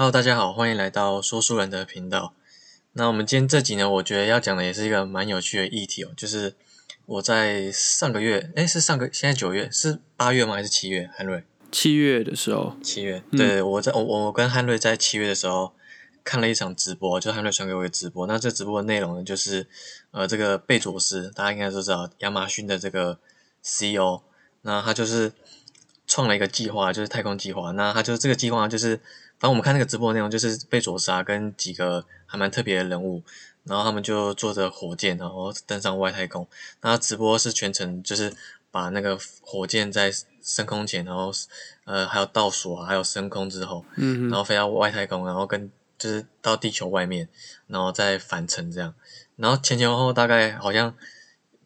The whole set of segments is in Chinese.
Hello，大家好，欢迎来到说书人的频道。那我们今天这集呢，我觉得要讲的也是一个蛮有趣的议题哦，就是我在上个月，哎，是上个现在九月，是八月吗？还是七月？汉瑞，七月的时候，七月，对，我在我我跟汉瑞在七月的时候看了一场直播，就汉瑞传给我的直播。那这直播的内容呢，就是呃，这个贝佐斯，大家应该都知道，亚马逊的这个 CEO，那他就是创了一个计划，就是太空计划。那他就是这个计划就是。反正我们看那个直播内容，就是贝佐斯啊跟几个还蛮特别的人物，然后他们就坐着火箭，然后登上外太空。那直播是全程就是把那个火箭在升空前，然后呃还有倒数啊，还有升空之后，嗯，然后飞到外太空，然后跟就是到地球外面，然后再返程这样。然后前前后后大概好像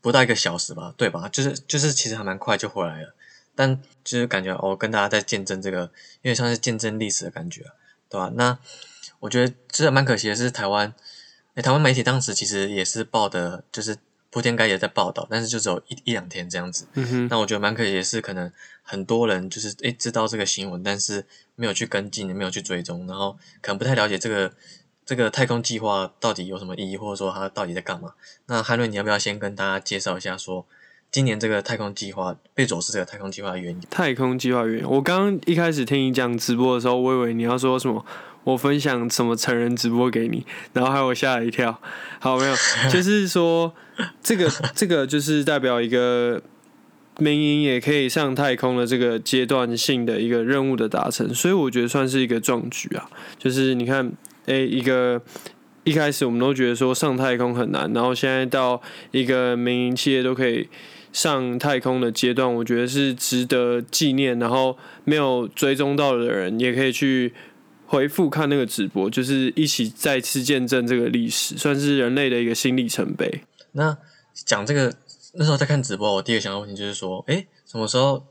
不到一个小时吧，对吧？就是就是其实还蛮快就回来了。但就是感觉哦，跟大家在见证这个，因为像是见证历史的感觉，对吧？那我觉得这蛮可惜的是，台湾，哎，台湾媒体当时其实也是报的，就是铺天盖地在报道，但是就只有一一两天这样子。嗯哼。那我觉得蛮可惜的是，可能很多人就是诶知道这个新闻，但是没有去跟进，也没有去追踪，然后可能不太了解这个这个太空计划到底有什么意义，或者说它到底在干嘛。那汉瑞，你要不要先跟大家介绍一下说？今年这个太空计划被走是这个太空计划的原因。太空计划原因，我刚刚一开始听你讲直播的时候，我以为你要说什么，我分享什么成人直播给你，然后害我吓了一跳。好，没有，就是说这个这个就是代表一个民营也可以上太空的这个阶段性的一个任务的达成，所以我觉得算是一个壮举啊。就是你看，哎，一个一开始我们都觉得说上太空很难，然后现在到一个民营企业都可以。上太空的阶段，我觉得是值得纪念。然后没有追踪到的人，也可以去回复看那个直播，就是一起再次见证这个历史，算是人类的一个新里程碑。那讲这个那时候在看直播，我第一个想到问题就是说，哎，什么时候？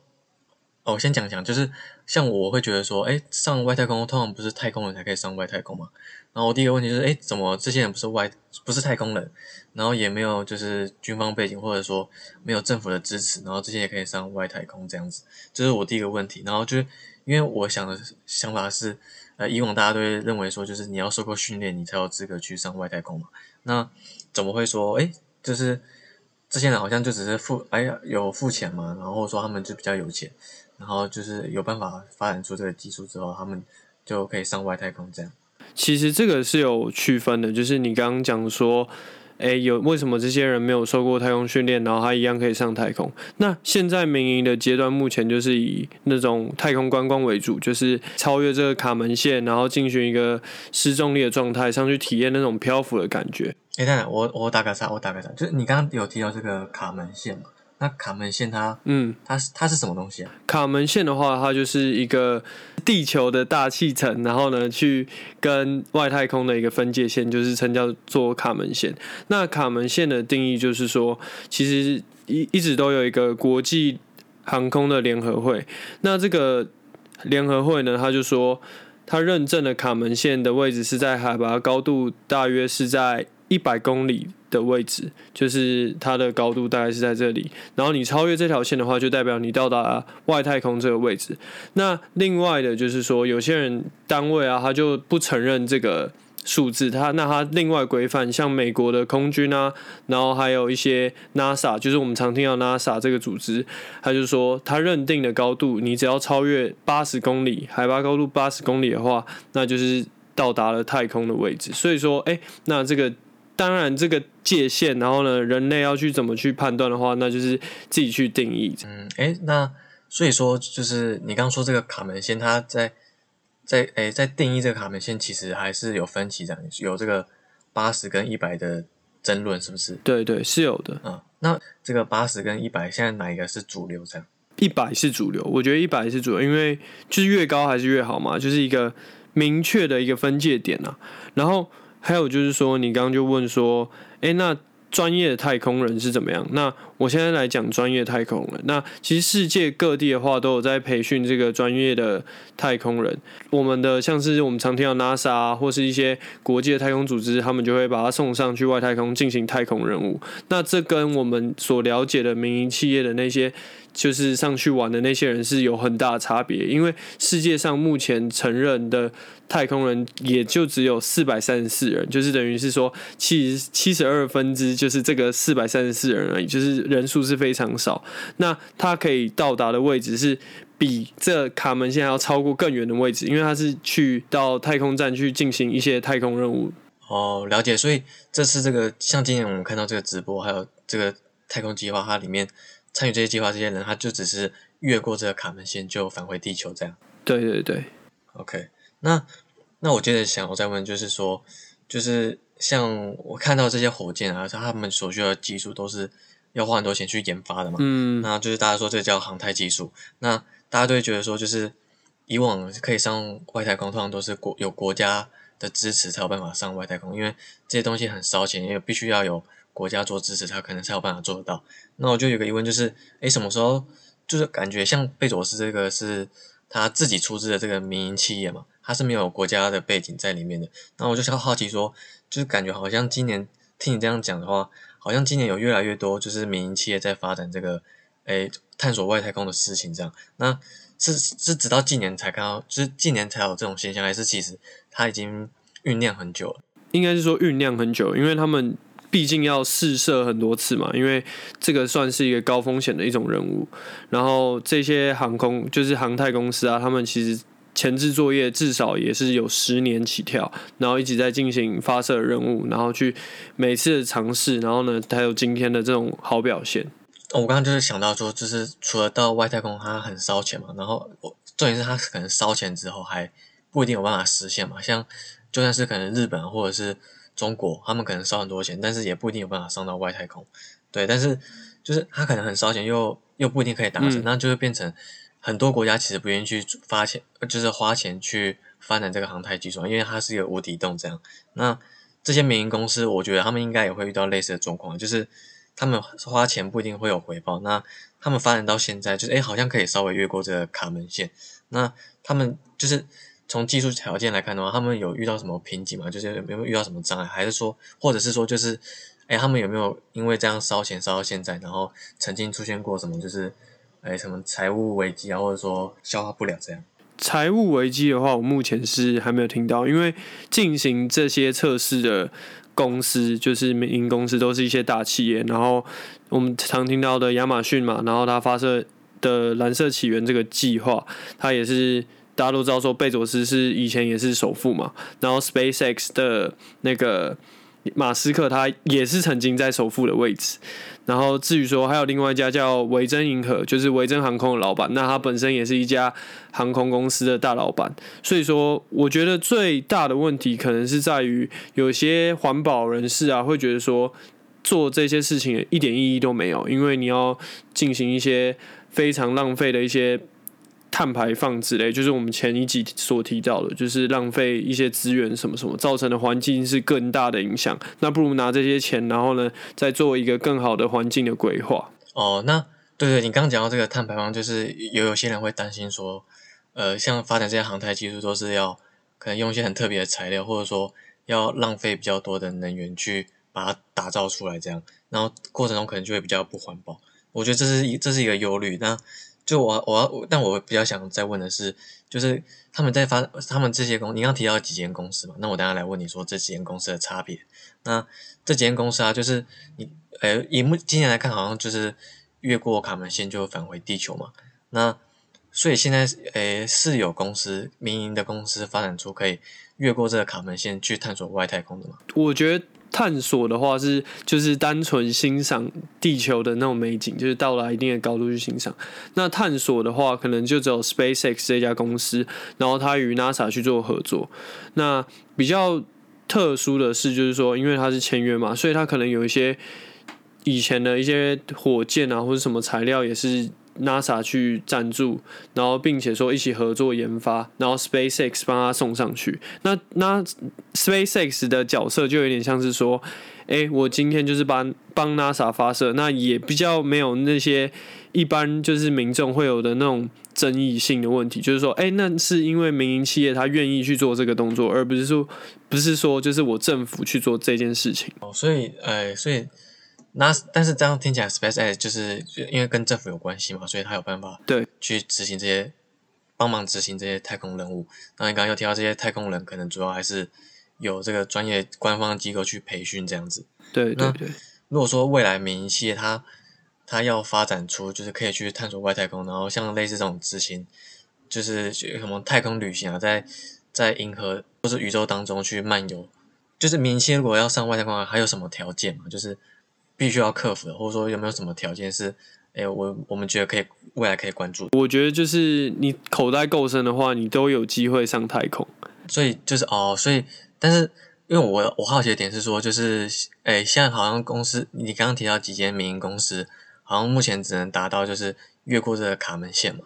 哦，我先讲讲，就是像我会觉得说，哎，上外太空通常不是太空人才可以上外太空嘛？然后我第一个问题就是，哎，怎么这些人不是外不是太空人，然后也没有就是军方背景，或者说没有政府的支持，然后这些也可以上外太空这样子，这是我第一个问题。然后就是因为我想的想法是，呃，以往大家都会认为说，就是你要受过训练，你才有资格去上外太空嘛。那怎么会说，哎，就是这些人好像就只是付，哎呀，有付钱嘛，然后说他们就比较有钱。然后就是有办法发展出这个技术之后，他们就可以上外太空。这样，其实这个是有区分的，就是你刚刚讲说，哎，有为什么这些人没有受过太空训练，然后他一样可以上太空？那现在民营的阶段，目前就是以那种太空观光为主，就是超越这个卡门线，然后进行一个失重力的状态上去体验那种漂浮的感觉。哎，等等，我我打个岔，我打个岔，就是你刚刚有提到这个卡门线嘛？那卡门线它，嗯，它是它是什么东西啊？卡门线的话，它就是一个地球的大气层，然后呢，去跟外太空的一个分界线，就是称叫做卡门线。那卡门线的定义就是说，其实一一直都有一个国际航空的联合会。那这个联合会呢，他就说，他认证的卡门线的位置是在海拔高度大约是在一百公里。的位置就是它的高度大概是在这里，然后你超越这条线的话，就代表你到达外太空这个位置。那另外的就是说，有些人单位啊，他就不承认这个数字，他那他另外规范，像美国的空军啊，然后还有一些 NASA，就是我们常听到 NASA 这个组织，他就说他认定的高度，你只要超越八十公里，海拔高度八十公里的话，那就是到达了太空的位置。所以说，哎，那这个。当然，这个界限，然后呢，人类要去怎么去判断的话，那就是自己去定义。嗯，哎，那所以说，就是你刚刚说这个卡门线，它在在哎在定义这个卡门线，其实还是有分歧，这样有这个八十跟一百的争论，是不是？对对，是有的。嗯，那这个八十跟一百，现在哪一个是主流？这样，一百是主流，我觉得一百是主流，因为就是越高还是越好嘛，就是一个明确的一个分界点啊，然后。还有就是说，你刚刚就问说，哎，那专业的太空人是怎么样？那我现在来讲专业太空人。那其实世界各地的话都有在培训这个专业的太空人。我们的像是我们常听到 NASA 啊，或是一些国际的太空组织，他们就会把它送上去外太空进行太空任务。那这跟我们所了解的民营企业的那些。就是上去玩的那些人是有很大差别，因为世界上目前承认的太空人也就只有四百三十四人，就是等于是说七七十二分之就是这个四百三十四人而已，就是人数是非常少。那他可以到达的位置是比这卡门现在要超过更远的位置，因为他是去到太空站去进行一些太空任务。哦，了解。所以这次这个像今年我们看到这个直播，还有这个太空计划，它里面。参与这些计划这些人，他就只是越过这个卡门线就返回地球这样。对对对，OK。那那我接着想，我再问，就是说，就是像我看到这些火箭啊，他们所需要的技术都是要花很多钱去研发的嘛。嗯。那就是大家说这叫航太技术。那大家都会觉得说，就是以往可以上外太空，通常都是国有国家的支持才有办法上外太空，因为这些东西很烧钱，因为必须要有。国家做支持，他可能才有办法做得到。那我就有个疑问，就是，诶，什么时候就是感觉像贝佐斯这个是他自己出资的这个民营企业嘛，他是没有国家的背景在里面的。那我就想好奇说，就是感觉好像今年听你这样讲的话，好像今年有越来越多就是民营企业在发展这个，诶，探索外太空的事情这样。那是是直到近年才看到，就是近年才有这种现象，还是其实它已经酝酿很久了？应该是说酝酿很久，因为他们。毕竟要试射很多次嘛，因为这个算是一个高风险的一种任务。然后这些航空就是航太公司啊，他们其实前置作业至少也是有十年起跳，然后一直在进行发射任务，然后去每次的尝试，然后呢，才有今天的这种好表现。我刚刚就是想到说，就是除了到外太空它很烧钱嘛，然后我重点是它可能烧钱之后还不一定有办法实现嘛，像就算是可能日本或者是。中国他们可能烧很多钱，但是也不一定有办法上到外太空，对。但是就是他可能很烧钱，又又不一定可以达成，那就会变成很多国家其实不愿意去发钱，就是花钱去发展这个航太技术，因为它是一个无底洞这样。那这些民营公司，我觉得他们应该也会遇到类似的状况，就是他们花钱不一定会有回报。那他们发展到现在，就是哎，好像可以稍微越过这个卡门线，那他们就是。从技术条件来看的话，他们有遇到什么瓶颈吗？就是有没有遇到什么障碍，还是说，或者是说，就是，哎，他们有没有因为这样烧钱烧到现在，然后曾经出现过什么，就是，哎，什么财务危机啊，或者说消化不了这样？财务危机的话，我目前是还没有听到，因为进行这些测试的公司，就是民营公司，都是一些大企业。然后我们常听到的亚马逊嘛，然后它发射的蓝色起源这个计划，它也是。大家都知道说贝佐斯是以前也是首富嘛，然后 SpaceX 的那个马斯克他也是曾经在首富的位置，然后至于说还有另外一家叫维珍银河，就是维珍航空的老板，那他本身也是一家航空公司的大老板，所以说我觉得最大的问题可能是在于有些环保人士啊会觉得说做这些事情一点意义都没有，因为你要进行一些非常浪费的一些。碳排放之类，就是我们前一集所提到的，就是浪费一些资源什么什么，造成的环境是更大的影响。那不如拿这些钱，然后呢，再做一个更好的环境的规划。哦，那对对，你刚刚讲到这个碳排放，就是有有些人会担心说，呃，像发展这些航太技术，都是要可能用一些很特别的材料，或者说要浪费比较多的能源去把它打造出来，这样，然后过程中可能就会比较不环保。我觉得这是一这是一个忧虑。那就我我要，但我比较想再问的是，就是他们在发他们这些公，你刚提到几间公司嘛？那我等下来问你说这几间公司的差别。那这几间公司啊，就是你，呃，以目今年来看，好像就是越过卡门线就返回地球嘛。那所以现在，诶，是有公司民营的公司发展出可以越过这个卡门线去探索外太空的吗？我觉得。探索的话是就是单纯欣赏地球的那种美景，就是到了一定的高度去欣赏。那探索的话，可能就只有 SpaceX 这家公司，然后它与 NASA 去做合作。那比较特殊的是，就是说，因为它是签约嘛，所以它可能有一些以前的一些火箭啊，或者什么材料也是 NASA 去赞助，然后并且说一起合作研发，然后 SpaceX 帮他送上去。那那 SpaceX 的角色就有点像是说，哎，我今天就是帮帮 NASA 发射，那也比较没有那些一般就是民众会有的那种争议性的问题，就是说，哎，那是因为民营企业他愿意去做这个动作，而不是说不是说就是我政府去做这件事情。哦，所以，呃，所以。那但是这样听起来，SpaceX 就是因为跟政府有关系嘛，所以他有办法对去执行这些，帮忙执行这些太空任务。那你刚刚又提到这些太空人，可能主要还是有这个专业官方机构去培训这样子。对对对。如果说未来民营企业它它要发展出就是可以去探索外太空，然后像类似这种执行，就是什么太空旅行啊，在在银河或是宇宙当中去漫游，就是民营企业如果要上外太空，还有什么条件嘛？就是。必须要克服的，或者说有没有什么条件是，哎，我我们觉得可以未来可以关注。我觉得就是你口袋够深的话，你都有机会上太空。所以就是哦，所以但是因为我我好奇的点是说，就是哎，现在好像公司你刚刚提到几间民营公司，好像目前只能达到就是越过这个卡门线嘛。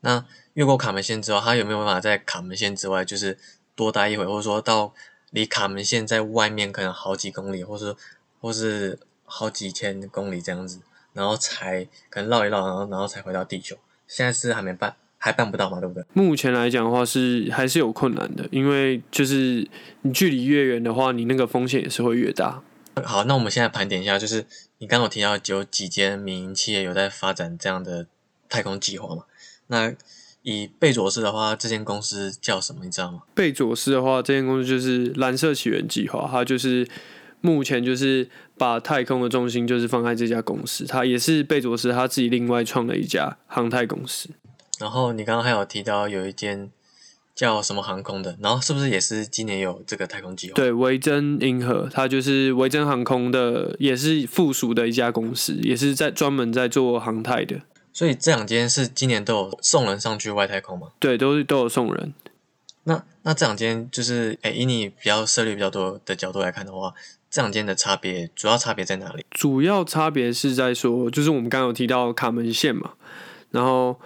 那越过卡门线之后，他有没有办法在卡门线之外就是多待一会，或者说到离卡门线在外面可能好几公里，或者或是。好几千公里这样子，然后才可能绕一绕，然后然后才回到地球。现在是还没办，还办不到嘛，对不对？目前来讲的话是还是有困难的，因为就是你距离越远的话，你那个风险也是会越大。好，那我们现在盘点一下，就是你刚刚提到有几间民营企业有在发展这样的太空计划嘛？那以贝佐斯的话，这间公司叫什么？你知道吗？贝佐斯的话，这间公司就是蓝色起源计划，它就是目前就是。把太空的重心就是放在这家公司，它也是贝佐斯他自己另外创的一家航太公司。然后你刚刚还有提到有一间叫什么航空的，然后是不是也是今年有这个太空计划？对，维珍银河，它就是维珍航空的，也是附属的一家公司，也是在专门在做航太的。所以这两间是今年都有送人上去外太空吗？对，都是都有送人。那那这两间就是，哎，以你比较涉猎比较多的角度来看的话。这两间的差别主要差别在哪里？主要差别是在说，就是我们刚刚有提到卡门线嘛，然后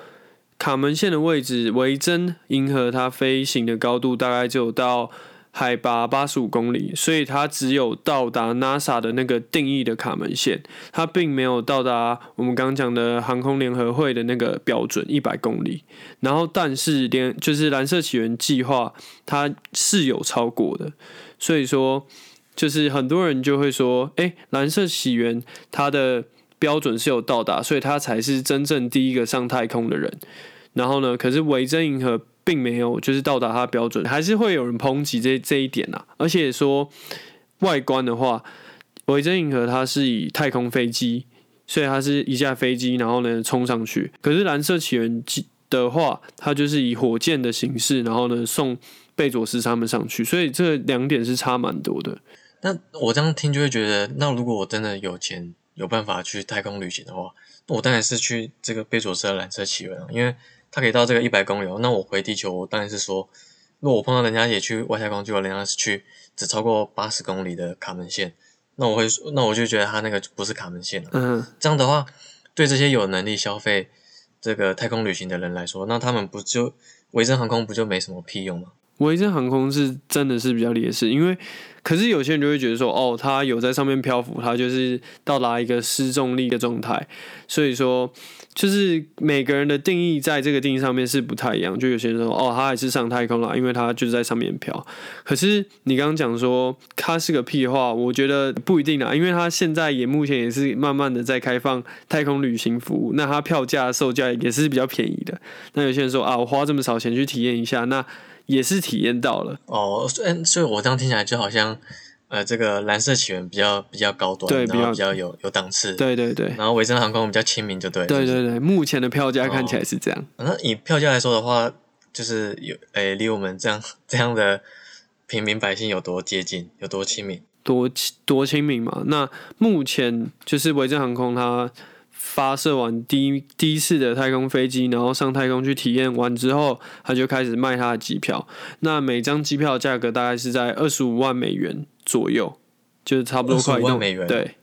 卡门线的位置，维珍银河它飞行的高度大概就到海拔八十五公里，所以它只有到达 NASA 的那个定义的卡门线，它并没有到达我们刚刚讲的航空联合会的那个标准一百公里。然后，但是连就是蓝色起源计划，它是有超过的，所以说。就是很多人就会说，哎，蓝色起源它的标准是有到达，所以它才是真正第一个上太空的人。然后呢，可是维珍银河并没有就是到达它标准，还是会有人抨击这这一点啊。而且说外观的话，维珍银河它是以太空飞机，所以它是一架飞机，然后呢冲上去。可是蓝色起源的话，它就是以火箭的形式，然后呢送贝佐斯他们上去，所以这两点是差蛮多的。那我这样听就会觉得，那如果我真的有钱有办法去太空旅行的话，我当然是去这个贝佐斯的蓝色起源啊，因为它可以到这个一百公里。那我回地球，我当然是说，如果我碰到人家也去外太空，结果人家是去只超过八十公里的卡门线，那我会，那我就觉得他那个不是卡门线了。嗯，这样的话，对这些有能力消费这个太空旅行的人来说，那他们不就维珍航空不就没什么屁用吗？维珍航空是真的是比较劣势，因为可是有些人就会觉得说，哦，它有在上面漂浮，它就是到达一个失重力的状态，所以说就是每个人的定义在这个定义上面是不太一样。就有些人说，哦，它还是上太空了，因为它就是在上面漂。可是你刚刚讲说它是个屁话，我觉得不一定啊，因为它现在也目前也是慢慢的在开放太空旅行服务，那它票价售价也是比较便宜的。那有些人说啊，我花这么少钱去体验一下，那。也是体验到了哦，所所以，我这样听起来就好像，呃，这个蓝色起源比较比较高端，对，比较比较有有档次，对对对。然后维珍航空比较亲民，就对，对对对。目前的票价看起来是这样。那以票价来说的话，就是有诶，离我们这样 这样的平民百姓有多接近，有多亲民，多多亲民嘛？那目前就是维珍航空它。发射完第一第一次的太空飞机，然后上太空去体验完之后，他就开始卖他的机票。那每张机票价格大概是在二十五万美元左右，就是差不多快一万美元。对，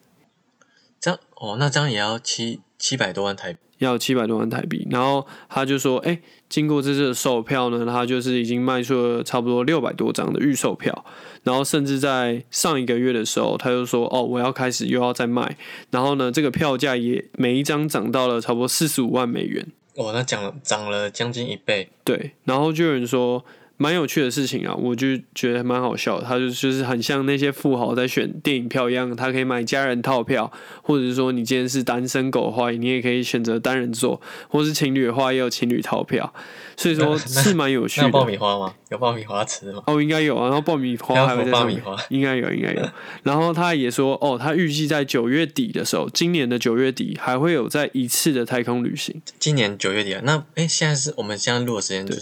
这样哦，那这样也要七七百多万台币，要七百多万台币。然后他就说，哎、经过这次的售票呢，他就是已经卖出了差不多六百多张的预售票。然后甚至在上一个月的时候，他就说，哦，我要开始又要再卖。然后呢，这个票价也每一张涨到了差不多四十五万美元。哦，那涨了涨了将近一倍。对，然后就有人说蛮有趣的事情啊，我就觉得蛮好笑的。他就就是很像那些富豪在选电影票一样，他可以买家人套票，或者是说你今天是单身狗的话，你也可以选择单人座，或是情侣的话也有情侣套票，所以说 是蛮有趣爆。米花吗？有爆米花吃吗？哦，应该有啊，然后爆米花还还有会在上面，爆米花。应该有，应该有。然后他也说，哦，他预计在九月底的时候，今年的九月底还会有再一次的太空旅行。今年九月底啊，那哎，现在是我们现在录的时间就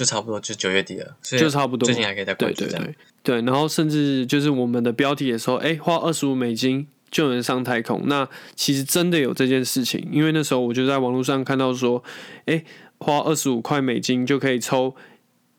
就差不多就九月底了，所以就差不多最近还可以再关注。对对对对，然后甚至就是我们的标题也说，哎，花二十五美金就能上太空。那其实真的有这件事情，因为那时候我就在网络上看到说，哎，花二十五块美金就可以抽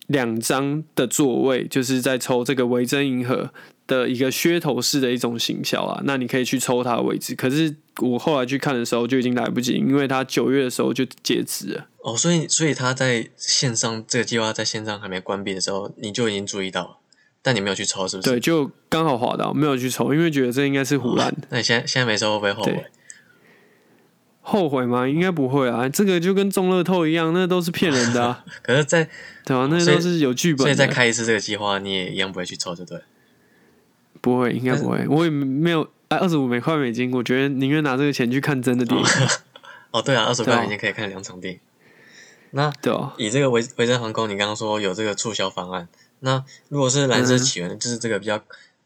两张的座位，就是在抽这个维珍银河。的一个噱头式的一种行销啊，那你可以去抽它的位置。可是我后来去看的时候就已经来不及，因为它九月的时候就截止了。哦，所以所以他在线上这个计划在线上还没关闭的时候，你就已经注意到了，但你没有去抽，是不是？对，就刚好滑到，没有去抽，因为觉得这应该是胡乱的。那你现在现在没抽会不会后悔？后悔吗？应该不会啊，这个就跟中乐透一样，那都是骗人的、啊，可是在，对啊、那都是有剧所以。再开一次这个计划，你也一样不会去抽，就对？不会，应该不会，我也没有哎，二十五美块美金，我觉得宁愿拿这个钱去看真的电影，哦，对啊，二十对啊块美金可以看两场电影。那对吧、以这个维维珍航空，你刚刚说有这个促销方案，那如果是蓝色起源，就是这个比较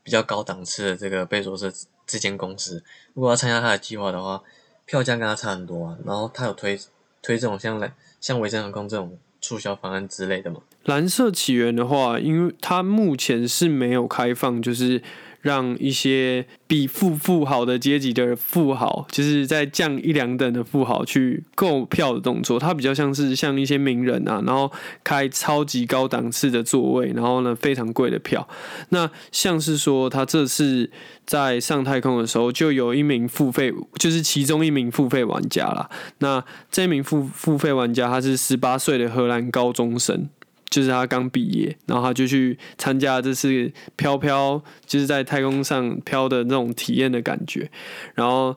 比较高档次的这个贝佐斯这间公司，如果要参加他的计划的话，票价跟他差很多啊。然后他有推推这种像蓝像维珍航空这种促销方案之类的吗？蓝色起源的话，因为它目前是没有开放，就是让一些比富富豪的阶级的富豪，就是在降一两等的富豪去购票的动作。它比较像是像一些名人啊，然后开超级高档次的座位，然后呢非常贵的票。那像是说他这次在上太空的时候，就有一名付费，就是其中一名付费玩家啦。那这名付付费玩家他是十八岁的荷兰高中生。就是他刚毕业，然后他就去参加这次飘飘，就是在太空上飘的那种体验的感觉。然后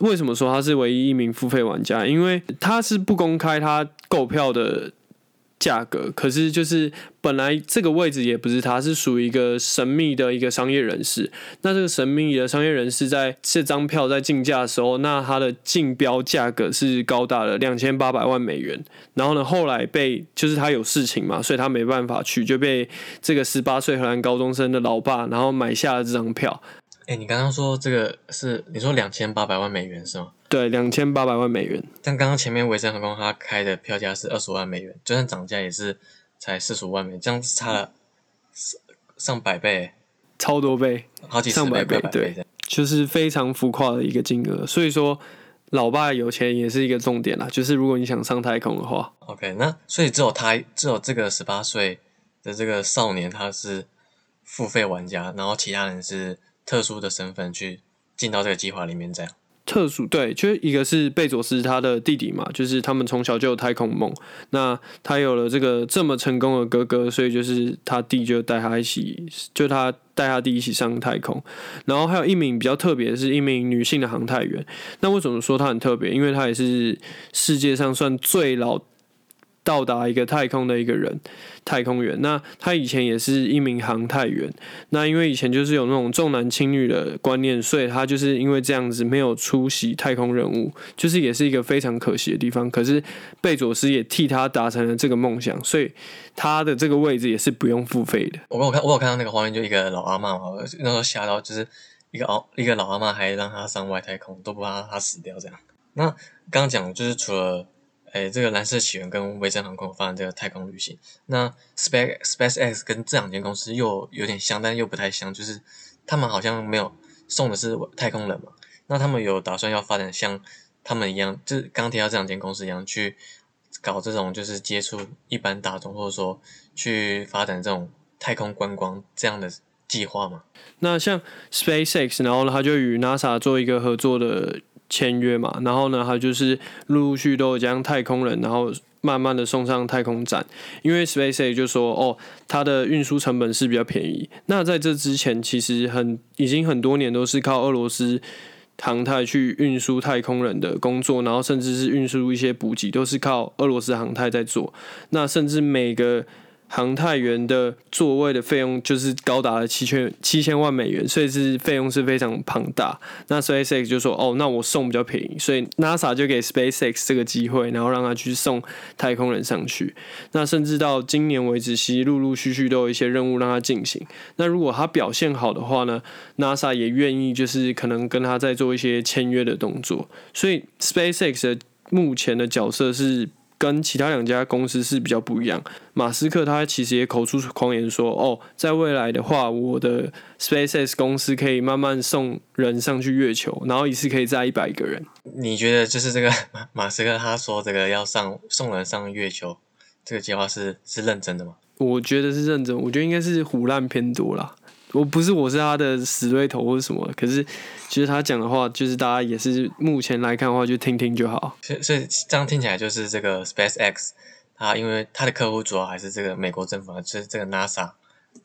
为什么说他是唯一一名付费玩家？因为他是不公开他购票的价格，可是就是本来这个位置也不是他，是属于一个神秘的一个商业人士。那这个神秘的商业人士在这张票在竞价的时候，那他的竞标价格是高达了两千八百万美元。然后呢，后来被就是他有事情嘛，所以他没办法去，就被这个十八岁荷兰高中生的老爸，然后买下了这张票。哎，你刚刚说这个是你说两千八百万美元是吗？对，两千八百万美元。但刚刚前面维珍航空它开的票价是二十万美元，就算涨价也是才四十五万美元，这样子差了上上百倍，超多倍，好几十上百倍、百倍这样。就是非常浮夸的一个金额。所以说，老爸有钱也是一个重点啦。就是如果你想上太空的话，OK，那所以只有他，只有这个十八岁的这个少年他是付费玩家，然后其他人是特殊的身份去进到这个计划里面，这样。特殊对，就一个是贝佐斯他的弟弟嘛，就是他们从小就有太空梦。那他有了这个这么成功的哥哥，所以就是他弟就带他一起，就他带他弟一起上太空。然后还有一名比较特别的是一名女性的航太员。那为什么说她很特别？因为她也是世界上算最老到达一个太空的一个人，太空员。那他以前也是一名航太员。那因为以前就是有那种重男轻女的观念，所以他就是因为这样子没有出席太空任务，就是也是一个非常可惜的地方。可是贝佐斯也替他达成了这个梦想，所以他的这个位置也是不用付费的。我有看，我有看到那个画面，就一个老阿妈嘛，我那时候吓到，就是一个老一个老阿妈还让他上外太空，都不怕他死掉这样。那刚讲就是除了诶这个蓝色起源跟维珍航空发展这个太空旅行，那 Space SpaceX 跟这两间公司又有点像，但又不太像，就是他们好像没有送的是太空人嘛，那他们有打算要发展像他们一样，就是刚提到这两间公司一样去搞这种就是接触一般大众，或者说去发展这种太空观光这样的计划嘛？那像 SpaceX，然后呢，他就与 NASA 做一个合作的签约嘛，然后呢，他就是陆陆续都有将太空人，然后慢慢的送上太空站。因为 SpaceX 就说，哦，它的运输成本是比较便宜。那在这之前，其实很已经很多年都是靠俄罗斯航太去运输太空人的工作，然后甚至是运输一些补给，都是靠俄罗斯航太在做。那甚至每个航太员的座位的费用就是高达了七千七千万美元，所以是费用是非常庞大。那 SpaceX 就说：“哦，那我送比较便宜。”所以 NASA 就给 SpaceX 这个机会，然后让他去送太空人上去。那甚至到今年为止，其实陆陆续续都有一些任务让他进行。那如果他表现好的话呢，NASA 也愿意就是可能跟他再做一些签约的动作。所以 SpaceX 的目前的角色是。跟其他两家公司是比较不一样。马斯克他其实也口出狂言说：“哦，在未来的话，我的 SpaceX 公司可以慢慢送人上去月球，然后一次可以载一百个人。”你觉得就是这个 马马斯克他说这个要上送人上月球这个计划是是认真的吗？我觉得是认真，我觉得应该是胡乱偏多啦。我不是我是他的死对头或者什么，可是其实他讲的话，就是大家也是目前来看的话，就听听就好。所以所以这样听起来就是这个 SpaceX，他因为他的客户主要还是这个美国政府，就是这个 NASA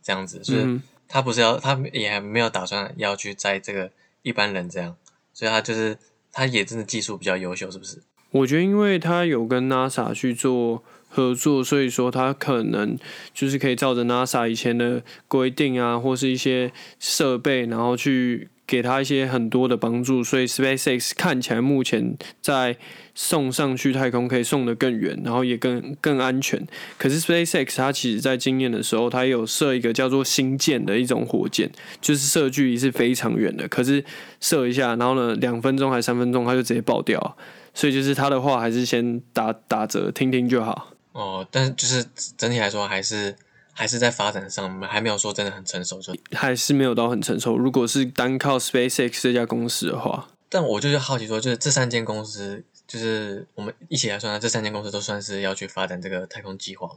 这样子，所以他不是要，他也还没有打算要去在这个一般人这样，所以他就是他也真的技术比较优秀，是不是？我觉得因为他有跟 NASA 去做。合作，所以说他可能就是可以照着 NASA 以前的规定啊，或是一些设备，然后去给他一些很多的帮助。所以 SpaceX 看起来目前在送上去太空可以送得更远，然后也更更安全。可是 SpaceX 它其实在经验的时候，它有设一个叫做星舰的一种火箭，就是射距离是非常远的，可是射一下，然后呢两分钟还三分钟，它就直接爆掉。所以就是他的话还是先打打折听听就好。哦，但就是整体来说，还是还是在发展上，还没有说真的很成熟，就还是没有到很成熟。如果是单靠 SpaceX 这家公司的话，但我就是好奇说，就是这三间公司，就是我们一起来算，这三间公司都算是要去发展这个太空计划嘛？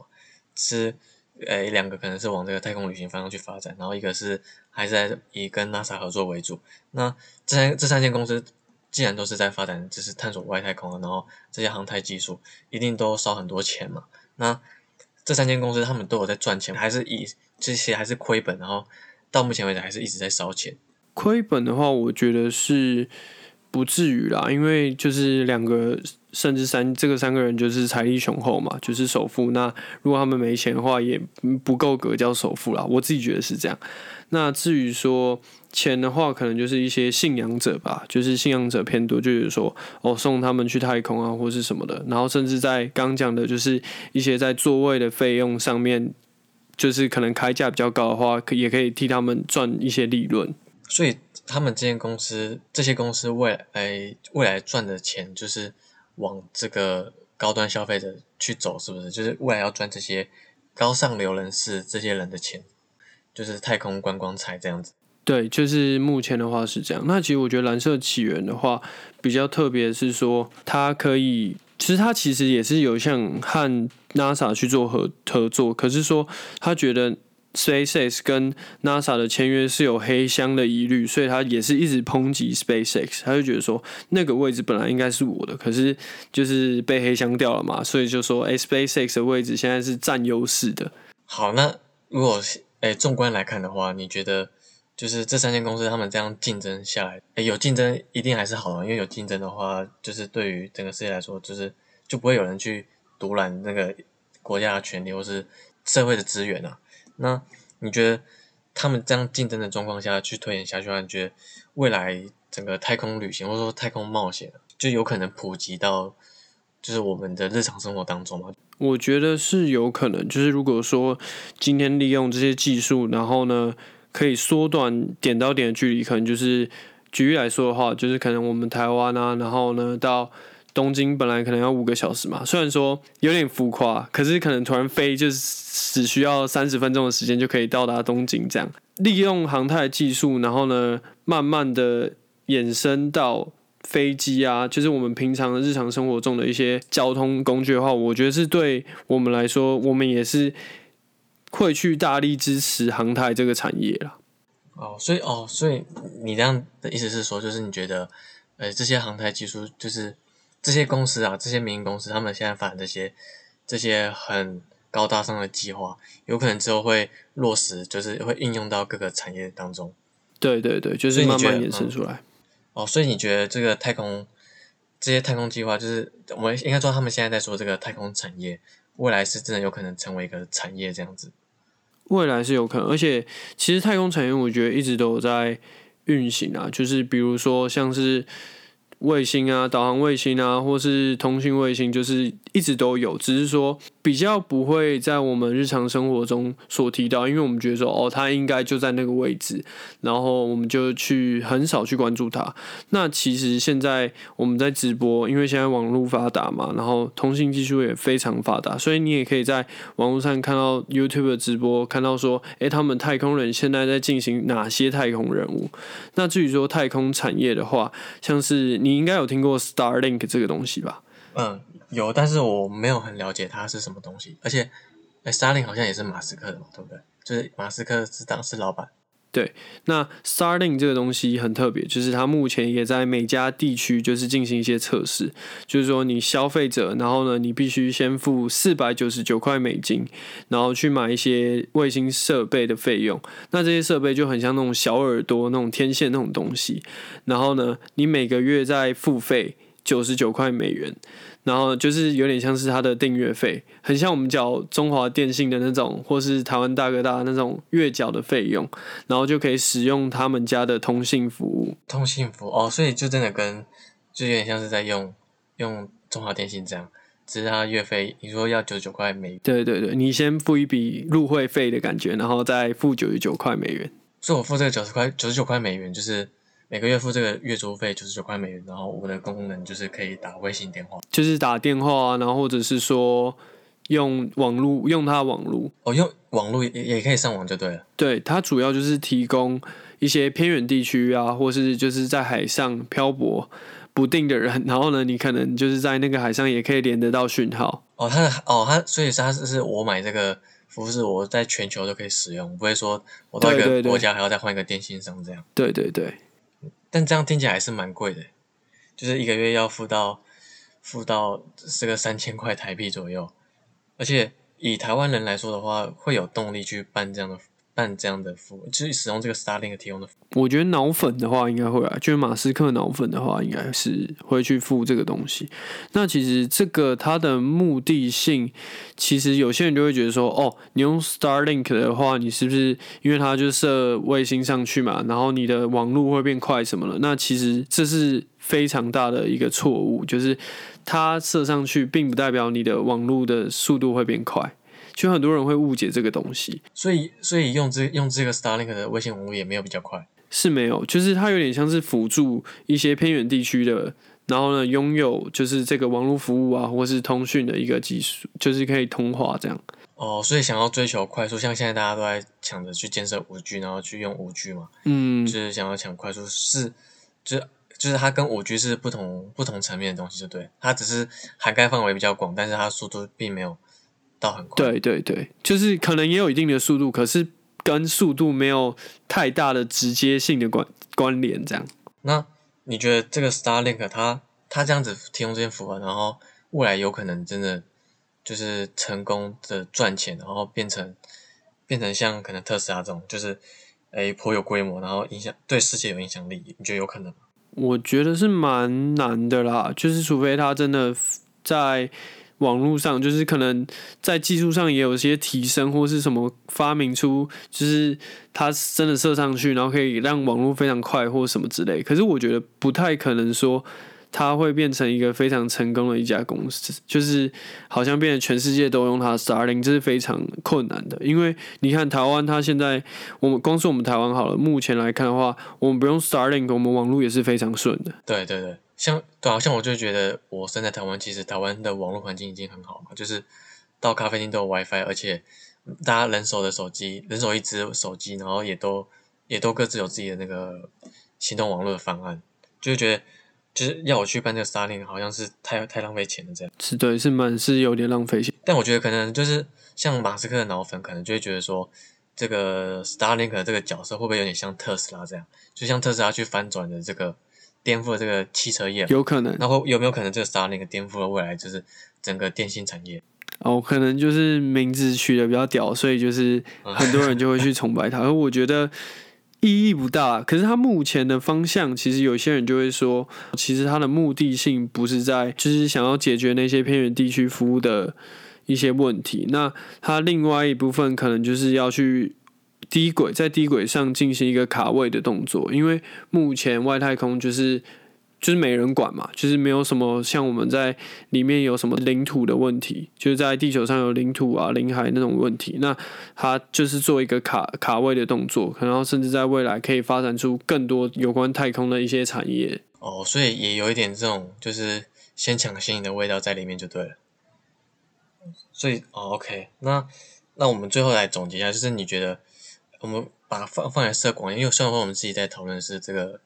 是，诶，两个可能是往这个太空旅行方向去发展，然后一个是还是在以跟 NASA 合作为主。那这三这三间公司。既然都是在发展，就是探索外太空然后这些航太技术一定都烧很多钱嘛。那这三间公司他们都有在赚钱，还是以这些还是亏本？然后到目前为止还是一直在烧钱。亏本的话，我觉得是不至于啦，因为就是两个甚至三这个三个人就是财力雄厚嘛，就是首富。那如果他们没钱的话，也不够格叫首富啦。我自己觉得是这样。那至于说钱的话，可能就是一些信仰者吧，就是信仰者偏多，就是说哦送他们去太空啊，或是什么的。然后甚至在刚讲的，就是一些在座位的费用上面，就是可能开价比较高的话，可也可以替他们赚一些利润。所以他们这间公司，这些公司未来未来赚的钱，就是往这个高端消费者去走，是不是？就是未来要赚这些高上流人士这些人的钱。就是太空观光彩这样子，对，就是目前的话是这样。那其实我觉得蓝色起源的话比较特别，是说它可以，其实它其实也是有像和 NASA 去做合合作，可是说他觉得 SpaceX 跟 NASA 的签约是有黑箱的疑虑，所以他也是一直抨击 SpaceX，他就觉得说那个位置本来应该是我的，可是就是被黑箱掉了嘛，所以就说哎，SpaceX 的位置现在是占优势的。好，那如果哎，纵观来看的话，你觉得就是这三间公司他们这样竞争下来，哎，有竞争一定还是好的，因为有竞争的话，就是对于整个世界来说，就是就不会有人去独揽那个国家的权利或是社会的资源啊。那你觉得他们这样竞争的状况下去推演下去的话，你觉得未来整个太空旅行或者说太空冒险就有可能普及到就是我们的日常生活当中吗？我觉得是有可能，就是如果说今天利用这些技术，然后呢可以缩短点到点的距离，可能就是举例来说的话，就是可能我们台湾啊，然后呢到东京本来可能要五个小时嘛，虽然说有点浮夸，可是可能突然飞就是只需要三十分钟的时间就可以到达东京，这样利用航太技术，然后呢慢慢的衍生到。飞机啊，就是我们平常日常生活中的一些交通工具的话，我觉得是对我们来说，我们也是会去大力支持航太这个产业啦。哦，所以哦，所以你这样的意思是说，就是你觉得呃，这些航太技术就是这些公司啊，这些民营公司，他们现在发展这些这些很高大上的计划，有可能之后会落实，就是会应用到各个产业当中。对对对，就是慢慢延伸出来。哦，所以你觉得这个太空这些太空计划，就是我们应该说他们现在在说这个太空产业，未来是真的有可能成为一个产业这样子？未来是有可能，而且其实太空产业我觉得一直都有在运行啊，就是比如说像是。卫星啊，导航卫星啊，或是通讯卫星，就是一直都有，只是说比较不会在我们日常生活中所提到，因为我们觉得说，哦，它应该就在那个位置，然后我们就去很少去关注它。那其实现在我们在直播，因为现在网络发达嘛，然后通信技术也非常发达，所以你也可以在网络上看到 YouTube 的直播，看到说，诶，他们太空人现在在进行哪些太空任务。那至于说太空产业的话，像是。你应该有听过 Starlink 这个东西吧？嗯，有，但是我没有很了解它是什么东西。而且，哎欸，沙林好像也是马斯克的嘛，对不对？就是马斯克是当是老板。对，那 Starlink 这个东西很特别，就是它目前也在每家地区就是进行一些测试。就是说，你消费者，然后呢，你必须先付四百九十九块美金，然后去买一些卫星设备的费用。那这些设备就很像那种小耳朵、那种天线那种东西。然后呢，你每个月在付费九十九块美元。然后就是有点像是它的订阅费，很像我们缴中华电信的那种，或是台湾大哥大那种月缴的费用，然后就可以使用他们家的通信服务。通信服务哦，所以就真的跟就有点像是在用用中华电信这样，只是它月费你说要九十九块美。对对对，你先付一笔入会费的感觉，然后再付九十九块美元。所以我付这个九十块九十九块美元就是。每个月付这个月租费九十九块美元，然后我的功能就是可以打微信电话，就是打电话啊，然后或者是说用网络用它网络哦，用网络也也可以上网就对了。对，它主要就是提供一些偏远地区啊，或是就是在海上漂泊不定的人，然后呢，你可能就是在那个海上也可以连得到讯号。哦，它的哦，它所以它是是我买这个服务是我在全球都可以使用，不会说我到一个国家还要再换一个电信商这样。对对对。但这样听起来还是蛮贵的，就是一个月要付到付到这个三千块台币左右，而且以台湾人来说的话，会有动力去办这样的。办这样的服务，就是使用这个 Starlink 提供的。我觉得脑粉的话应该会啊，就是马斯克脑粉的话，应该是会去付这个东西。那其实这个它的目的性，其实有些人就会觉得说，哦，你用 Starlink 的话，你是不是因为它就射卫星上去嘛，然后你的网络会变快什么了？那其实这是非常大的一个错误，就是它射上去，并不代表你的网络的速度会变快。就很多人会误解这个东西，所以所以用这用这个 Starlink 的微信网络也没有比较快，是没有，就是它有点像是辅助一些偏远地区的，然后呢拥有就是这个网络服务啊，或是通讯的一个技术，就是可以通话这样。哦，所以想要追求快速，像现在大家都在抢着去建设五 G，然后去用五 G 嘛，嗯，就是想要抢快速，是就是就是它跟五 G 是不同不同层面的东西，就对，它只是涵盖范围比较广，但是它速度并没有。到很快，对对对，就是可能也有一定的速度，可是跟速度没有太大的直接性的关关联。这样，那你觉得这个 Starlink 它它这样子提供这些服务，然后未来有可能真的就是成功的赚钱，然后变成变成像可能特斯拉这种，就是诶颇有规模，然后影响对世界有影响力，你觉得有可能吗？我觉得是蛮难的啦，就是除非它真的在。网络上就是可能在技术上也有一些提升，或是什么发明出，就是它真的射上去，然后可以让网络非常快，或什么之类。可是我觉得不太可能说它会变成一个非常成功的一家公司，就是好像变成全世界都用它 Starlink，这是非常困难的。因为你看台湾，它现在我们光是我们台湾好了，目前来看的话，我们不用 Starlink，我们网络也是非常顺的。对对对。像对啊，像我就觉得我生在台湾，其实台湾的网络环境已经很好嘛，就是到咖啡厅都有 WiFi，而且大家人手的手机，人手一只手机，然后也都也都各自有自己的那个行动网络的方案，就觉得就是要我去办这个 Starlink，好像是太太浪费钱了这样。是对，是蛮是有点浪费钱。但我觉得可能就是像马斯克的脑粉，可能就会觉得说，这个 Starlink 这个角色会不会有点像特斯拉这样，就像特斯拉去翻转的这个。颠覆了这个汽车业？有可能。然后有没有可能这个 Starlink 颠覆了未来就是整个电信产业？哦，可能就是名字取的比较屌，所以就是很多人就会去崇拜它。而我觉得意义不大。可是它目前的方向，其实有些人就会说，其实它的目的性不是在，就是想要解决那些偏远地区服务的一些问题。那它另外一部分可能就是要去。低轨在低轨上进行一个卡位的动作，因为目前外太空就是就是没人管嘛，就是没有什么像我们在里面有什么领土的问题，就是在地球上有领土啊、领海那种问题，那它就是做一个卡卡位的动作，然后甚至在未来可以发展出更多有关太空的一些产业。哦，所以也有一点这种就是先抢先赢的味道在里面就对了。所以哦，OK，那那我们最后来总结一下，就是你觉得？我们把放放在设广因为虽然说我们自己在讨论是这个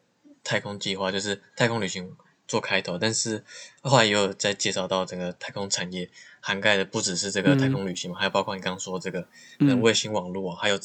太空计划，就是太空旅行做开头，但是后来也有在介绍到整个太空产业涵盖的不只是这个太空旅行嘛，还有包括你刚刚说这个嗯卫星网络啊，还有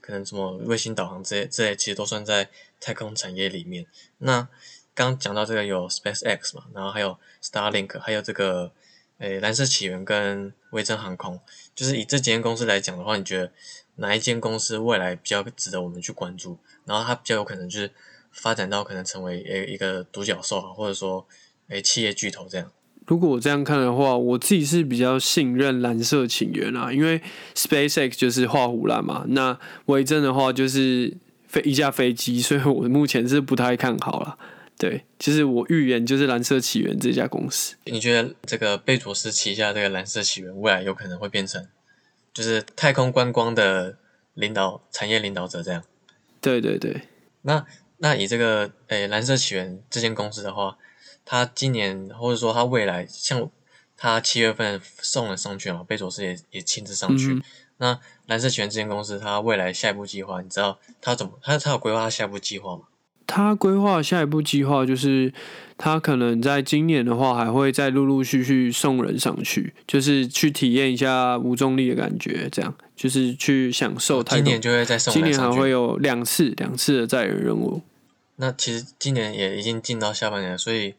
可能什么卫星导航这些这些其实都算在太空产业里面。那刚讲到这个有 Space X 嘛，然后还有 Starlink，还有这个诶蓝色起源跟微珍航空，就是以这几间公司来讲的话，你觉得？哪一间公司未来比较值得我们去关注？然后它比较有可能就是发展到可能成为诶一个独角兽啊，或者说诶企业巨头这样。如果我这样看的话，我自己是比较信任蓝色起源啊，因为 SpaceX 就是画虎烂嘛。那维珍的话就是飞一架飞机，所以我目前是不太看好了。对，其实我预言就是蓝色起源这家公司。你觉得这个贝佐斯旗下这个蓝色起源未来有可能会变成？就是太空观光的领导产业领导者这样，对对对。那那以这个诶蓝色起源这间公司的话，它今年或者说它未来，像它七月份送了上去嘛，贝佐斯也也亲自上去。那蓝色起源这间公司，它未来下一步计划，你知道它怎么？它它有规划下一步计划吗？他规划下一步计划就是，他可能在今年的话，还会再陆陆续续送人上去，就是去体验一下无重力的感觉，这样就是去享受。今年就会再送。今年还会有两次两次的载人任务。那其实今年也已经进到下半年了，所以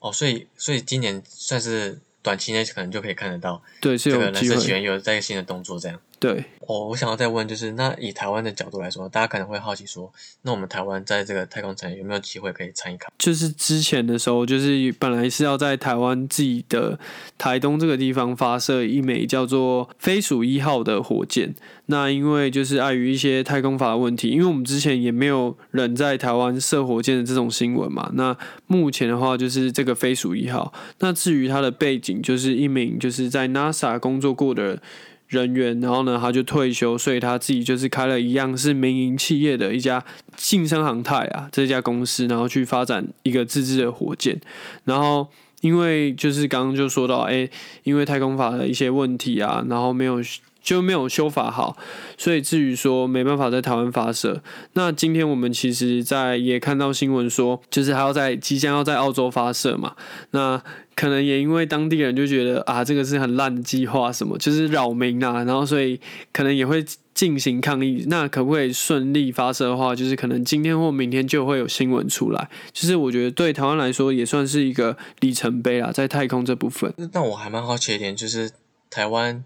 哦，所以所以今年算是短期内可能就可以看得到。对，是有蓝色起源有在新的动作这样。对，我我想要再问，就是那以台湾的角度来说，大家可能会好奇说，那我们台湾在这个太空产业有没有机会可以参与卡？就是之前的时候，就是本来是要在台湾自己的台东这个地方发射一枚叫做飞鼠一号的火箭，那因为就是碍于一些太空法的问题，因为我们之前也没有人在台湾射火箭的这种新闻嘛，那目前的话就是这个飞鼠一号，那至于它的背景，就是一名就是在 NASA 工作过的。人员，然后呢，他就退休，所以他自己就是开了一样是民营企业的一家晋升航太啊这家公司，然后去发展一个自制的火箭。然后因为就是刚刚就说到，哎，因为太空法的一些问题啊，然后没有就没有修法好，所以至于说没办法在台湾发射。那今天我们其实在也看到新闻说，就是还要在即将要在澳洲发射嘛，那。可能也因为当地人就觉得啊，这个是很烂的计划，什么就是扰民啊，然后所以可能也会进行抗议。那可不可以顺利发射的话，就是可能今天或明天就会有新闻出来。就是我觉得对台湾来说也算是一个里程碑啦，在太空这部分。那我还蛮好奇一点，就是台湾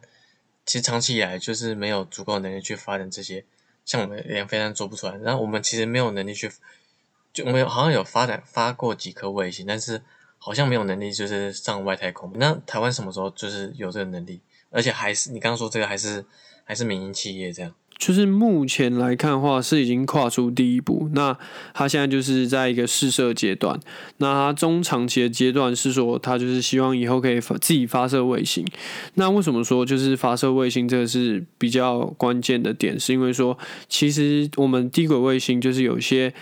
其实长期以来就是没有足够能力去发展这些，像我们连飞弹做不出来，然后我们其实没有能力去，就没有好像有发展发过几颗卫星，但是。好像没有能力，就是上外太空。那台湾什么时候就是有这个能力？而且还是你刚刚说这个还是还是民营企业这样？就是目前来看的话，是已经跨出第一步。那他现在就是在一个试射阶段。那他中长期的阶段是说，他就是希望以后可以发自己发射卫星。那为什么说就是发射卫星这个是比较关键的点？是因为说，其实我们低轨卫星就是有些。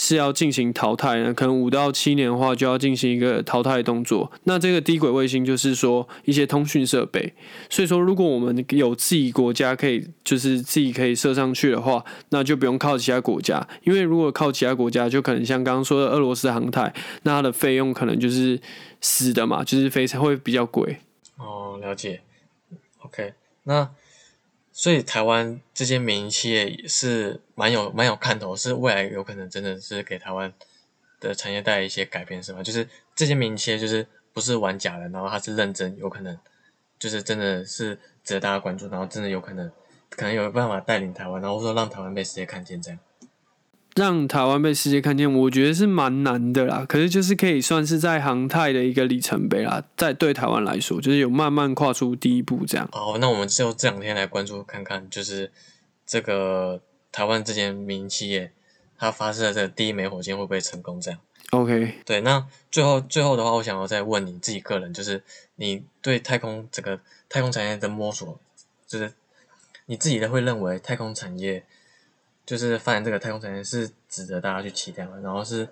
是要进行淘汰呢，可能五到七年的话就要进行一个淘汰动作。那这个低轨卫星就是说一些通讯设备，所以说如果我们有自己国家可以，就是自己可以射上去的话，那就不用靠其他国家。因为如果靠其他国家，就可能像刚刚说的俄罗斯航太，那它的费用可能就是死的嘛，就是非常会比较贵。哦，了解。OK，那。所以台湾这些民营企业是蛮有蛮有看头，是未来有可能真的是给台湾的产业带来一些改变，是吗？就是这些民营企业就是不是玩假的，然后他是认真，有可能就是真的是值得大家关注，然后真的有可能可能有办法带领台湾，然后说让台湾被世界看见这样。让台湾被世界看见，我觉得是蛮难的啦。可是就是可以算是在航太的一个里程碑啦，在对台湾来说，就是有慢慢跨出第一步这样。好，那我们就这两天来关注看看，就是这个台湾这间民营企业，它发射的这个第一枚火箭会不会成功？这样。OK，对，那最后最后的话，我想要再问你自己个人，就是你对太空这个太空产业的摸索，就是你自己的会认为太空产业。就是发展这个太空产业是值得大家去期待嘛？然后是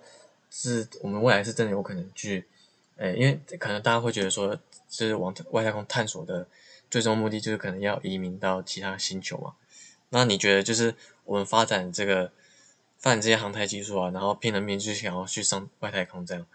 是我们未来是真的有可能去，呃，因为可能大家会觉得说，就是往外太空探索的最终目的就是可能要移民到其他星球嘛。那你觉得就是我们发展这个发展这些航太技术啊，然后拼了命就想要去上外太空这样？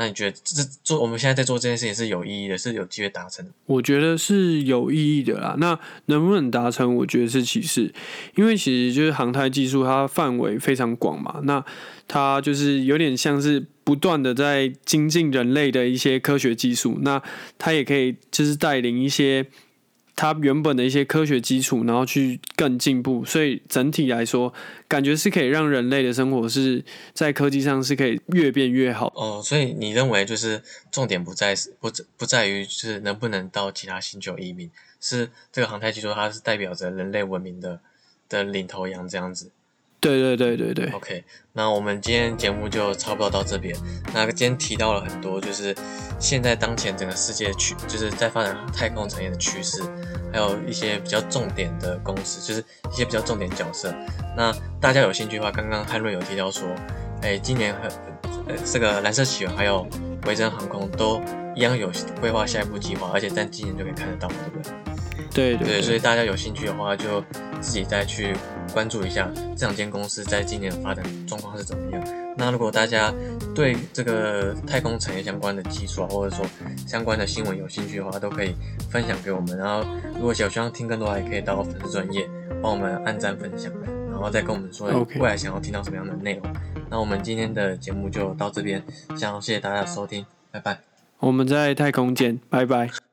那你觉得这做我们现在在做这件事情是有意义的，是有机会达成的？我觉得是有意义的啦。那能不能达成，我觉得是其次，因为其实就是航太技术它范围非常广嘛。那它就是有点像是不断的在精进人类的一些科学技术，那它也可以就是带领一些。它原本的一些科学基础，然后去更进步，所以整体来说，感觉是可以让人类的生活是在科技上是可以越变越好。哦，所以你认为就是重点不在不不在于就是能不能到其他星球移民，是这个航太技术它是代表着人类文明的的领头羊这样子。对对对对对。OK，那我们今天节目就差不多到这边。那今天提到了很多，就是现在当前整个世界趋，就是在发展太空产业的趋势，还有一些比较重点的公司，就是一些比较重点角色。那大家有兴趣的话，刚刚汉瑞有提到说，哎，今年很呃这个蓝色起源还有维珍航空都一样有规划下一步计划，而且在今年就可以看得到，对不对？对对对，所以大家有兴趣的话，就自己再去关注一下这两间公司在今年的发展状况是怎么样。那如果大家对这个太空产业相关的技术啊，或者说相关的新闻有兴趣的话，都可以分享给我们。然后，如果有希望听更多也可以到粉丝专业帮我们按赞分享，然后再跟我们说未来想要听到什么样的内容。那我们今天的节目就到这边，想要谢谢大家的收听，拜拜。我们在太空见，拜拜。